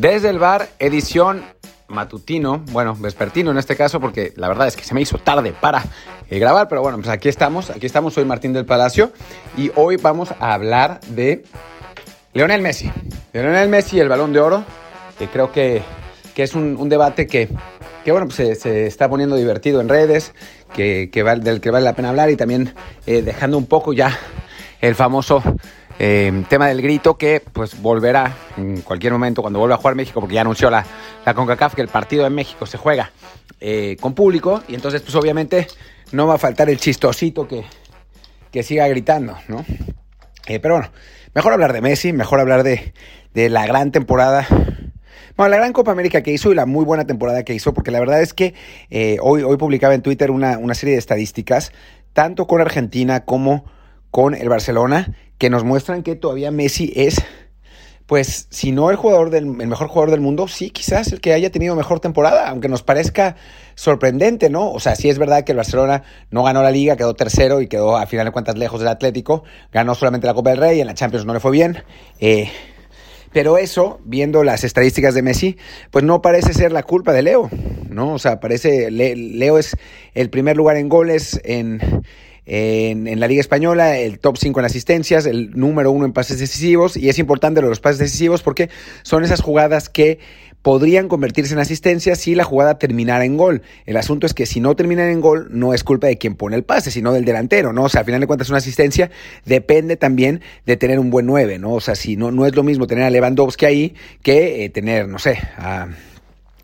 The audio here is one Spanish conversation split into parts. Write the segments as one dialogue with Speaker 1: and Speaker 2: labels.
Speaker 1: Desde el bar, edición matutino, bueno, vespertino en este caso, porque la verdad es que se me hizo tarde para eh, grabar, pero bueno, pues aquí estamos, aquí estamos, soy Martín del Palacio y hoy vamos a hablar de Leonel Messi. Leonel Messi el balón de oro, que creo que, que es un, debate que, que bueno, pues se, está poniendo divertido en redes, que, que del que vale la pena hablar y también eh, dejando un poco ya el famoso eh, tema del grito que pues volverá en cualquier momento cuando vuelva a jugar México, porque ya anunció la, la CONCACAF que el partido en México se juega eh, con público y entonces pues obviamente no va a faltar el chistosito que, que siga gritando, ¿no? Eh, pero bueno, mejor hablar de Messi, mejor hablar de, de la gran temporada bueno, la gran Copa América que hizo y la muy buena temporada que hizo, porque la verdad es que hoy, hoy publicaba en Twitter una, una, serie de estadísticas, tanto con Argentina como con el Barcelona, que nos muestran que todavía Messi es, pues, si no el jugador del el mejor jugador del mundo, sí, quizás el que haya tenido mejor temporada, aunque nos parezca sorprendente, ¿no? O sea, sí es verdad que el Barcelona no ganó la liga, quedó tercero y quedó a final de cuentas lejos del Atlético, ganó solamente la Copa del Rey, en la Champions no le fue bien. Eh, pero eso, viendo las estadísticas de Messi, pues no parece ser la culpa de Leo, ¿no? O sea, parece, Leo es el primer lugar en goles, en, en, la Liga Española, el top 5 en asistencias, el número 1 en pases decisivos, y es importante los pases decisivos porque son esas jugadas que podrían convertirse en asistencias si la jugada terminara en gol. El asunto es que si no termina en gol, no es culpa de quien pone el pase, sino del delantero, ¿no? O sea, al final de cuentas una asistencia depende también de tener un buen 9, ¿no? O sea, si no, no es lo mismo tener a Lewandowski ahí que eh, tener, no sé, a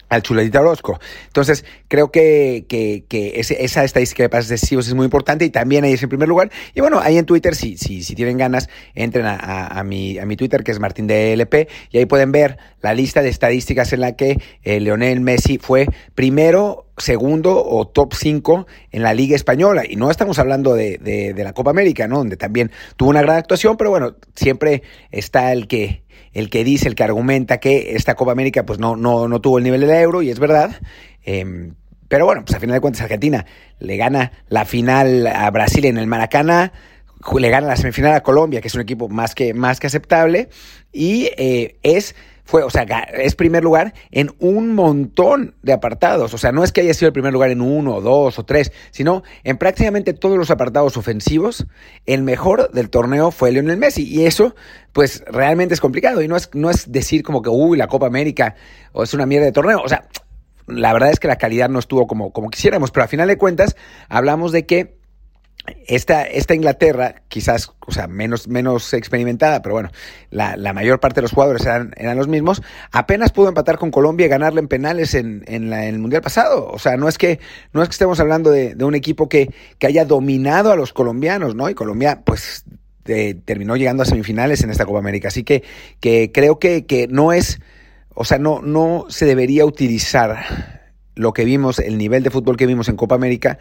Speaker 1: al Chuletita Orozco. Entonces, creo que, que, que esa estadística de pases decisivos es muy importante y también ahí es en primer lugar. Y bueno, ahí en Twitter, si, si, si tienen ganas, entren a, a, mi, a mi Twitter, que es Martín DLP, y ahí pueden ver la lista de estadísticas en la que eh, Leonel Messi fue primero, segundo o top 5 en la Liga Española. Y no estamos hablando de, de, de la Copa América, ¿no? Donde también tuvo una gran actuación, pero bueno, siempre está el que el que dice, el que argumenta que esta Copa América pues no, no, no tuvo el nivel del euro, y es verdad. Em, pero bueno, pues a final de cuentas Argentina le gana la final a Brasil en el Maracaná, le gana la semifinal a Colombia, que es un equipo más que, más que aceptable, y eh, es fue, o sea, es primer lugar en un montón de apartados. O sea, no es que haya sido el primer lugar en uno, dos o tres, sino en prácticamente todos los apartados ofensivos. El mejor del torneo fue Lionel Messi. Y eso, pues, realmente es complicado. Y no es, no es decir como que, uy, la Copa América o es una mierda de torneo. O sea, la verdad es que la calidad no estuvo como, como quisiéramos. Pero a final de cuentas, hablamos de que esta, esta Inglaterra, quizás, o sea, menos, menos experimentada, pero bueno, la, la mayor parte de los jugadores eran, eran, los mismos, apenas pudo empatar con Colombia y ganarle en penales en, en, el Mundial pasado. O sea, no es que, no es que estemos hablando de, un equipo que, que haya dominado a los colombianos, ¿no? Y Colombia, pues, terminó llegando a semifinales en esta Copa América. Así que, que creo que, que no es, o sea, no, no se debería utilizar lo que vimos, el nivel de fútbol que vimos en Copa América,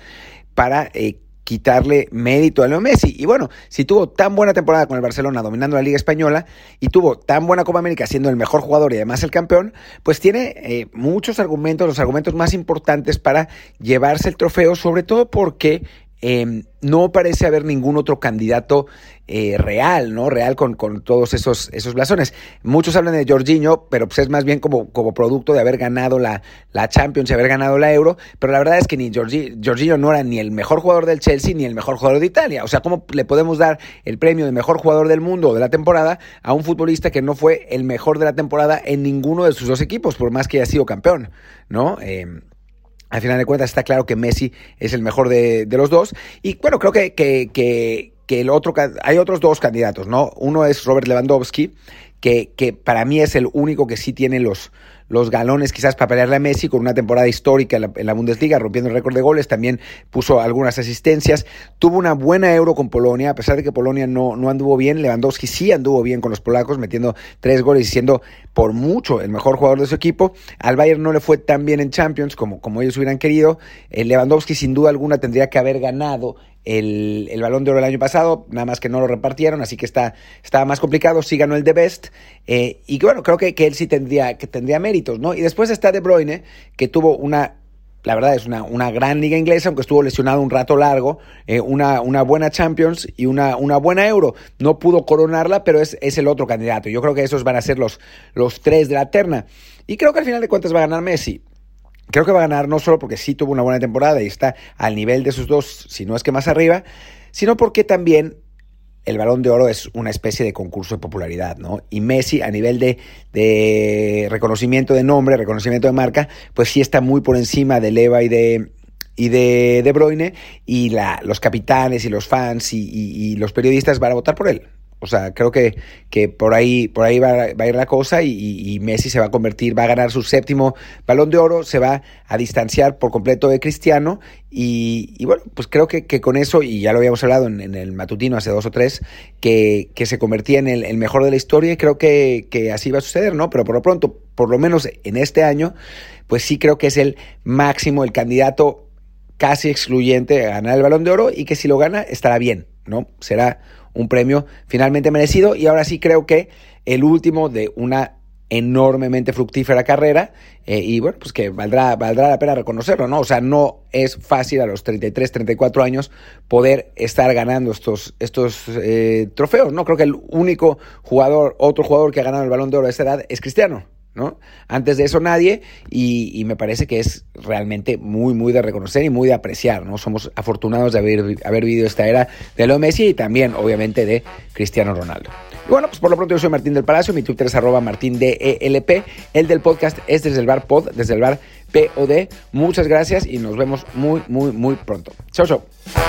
Speaker 1: para eh, quitarle mérito a Leo Messi. Y bueno, si tuvo tan buena temporada con el Barcelona dominando la Liga Española y tuvo tan buena Copa América siendo el mejor jugador y además el campeón, pues tiene eh, muchos argumentos, los argumentos más importantes para llevarse el trofeo, sobre todo porque eh, no parece haber ningún otro candidato eh, real, ¿no? Real con, con, todos esos, esos blasones. Muchos hablan de Jorginho, pero pues es más bien como, como producto de haber ganado la, la Champions y haber ganado la Euro, pero la verdad es que ni Jorginho no era ni el mejor jugador del Chelsea ni el mejor jugador de Italia. O sea, ¿cómo le podemos dar el premio de mejor jugador del mundo de la temporada a un futbolista que no fue el mejor de la temporada en ninguno de sus dos equipos, por más que haya sido campeón, ¿no? Eh, al final de cuentas está claro que Messi es el mejor de, los dos. Y bueno, creo que, que, el otro, hay otros dos candidatos, ¿no? Uno es Robert Lewandowski, que para mí es el único que sí tiene los, los galones quizás para pelearle a Messi con una temporada histórica en la, Bundesliga, rompiendo el récord de goles, también puso algunas asistencias, tuvo una buena euro con Polonia, a pesar de que Polonia no, no anduvo bien, Lewandowski sí anduvo bien con los polacos, metiendo tres goles y siendo por mucho el mejor jugador de su equipo, al Bayern no le fue tan bien en Champions como, como ellos hubieran querido, Lewandowski sin duda alguna tendría que haber ganado el, el, balón de oro el año pasado, nada más que no lo repartieron, así que está, estaba más complicado, sí ganó el de Best, eh, y bueno, creo que, que, él sí tendría, que tendría ¿no? Y después está De Bruyne, que tuvo una la verdad es una, una, gran liga inglesa, aunque estuvo lesionado un rato largo, eh, una, una, buena Champions y una, una, buena Euro. No pudo coronarla, pero es, es, el otro candidato. Yo creo que esos van a ser los, los tres de la terna. Y creo que al final de cuentas va a ganar Messi. Creo que va a ganar no solo porque sí tuvo una buena temporada y está al nivel de sus dos, si no es que más arriba, sino porque también el balón de oro es una especie de concurso de popularidad, ¿no? Y Messi a nivel de, reconocimiento de nombre, reconocimiento de marca, pues sí está muy por encima de Leva y de, y de De Bruyne, y la, los capitanes y los fans y los periodistas van a votar por él. O sea, creo que, que por ahí, por ahí va, a ir la cosa y, Messi se va a convertir, va a ganar su séptimo balón de oro, se va a distanciar por completo de Cristiano y, bueno, pues creo que, con eso, y ya lo habíamos hablado en, en, el matutino hace dos o tres, que, que se convertía en el, el, mejor de la historia y creo que, que así va a suceder, ¿no? Pero por lo pronto, por lo menos en este año, pues sí creo que es el máximo, el candidato casi excluyente a ganar el balón de oro y que si lo gana estará bien, ¿no? Será un premio finalmente merecido y ahora sí creo que el último de una enormemente fructífera carrera eh, y bueno, pues que valdrá, valdrá la pena reconocerlo, ¿no? O sea, no es fácil a los 33, 34 años poder estar ganando estos, estos eh, trofeos, ¿no? Creo que el único jugador, otro jugador que ha ganado el balón de oro a esa edad es Cristiano, Antes de eso nadie y, y, me parece que es realmente muy, muy de reconocer y muy de apreciar, ¿no? Somos afortunados de haber, haber vivido esta era de Leo Messi y también, obviamente, de Cristiano Ronaldo. Y bueno, pues por lo pronto yo soy Martín del Palacio, mi Twitter es arroba martindelp, el del podcast es desde el bar pod, desde el bar POD. Muchas gracias y nos vemos muy, muy, muy pronto. Chao, chao.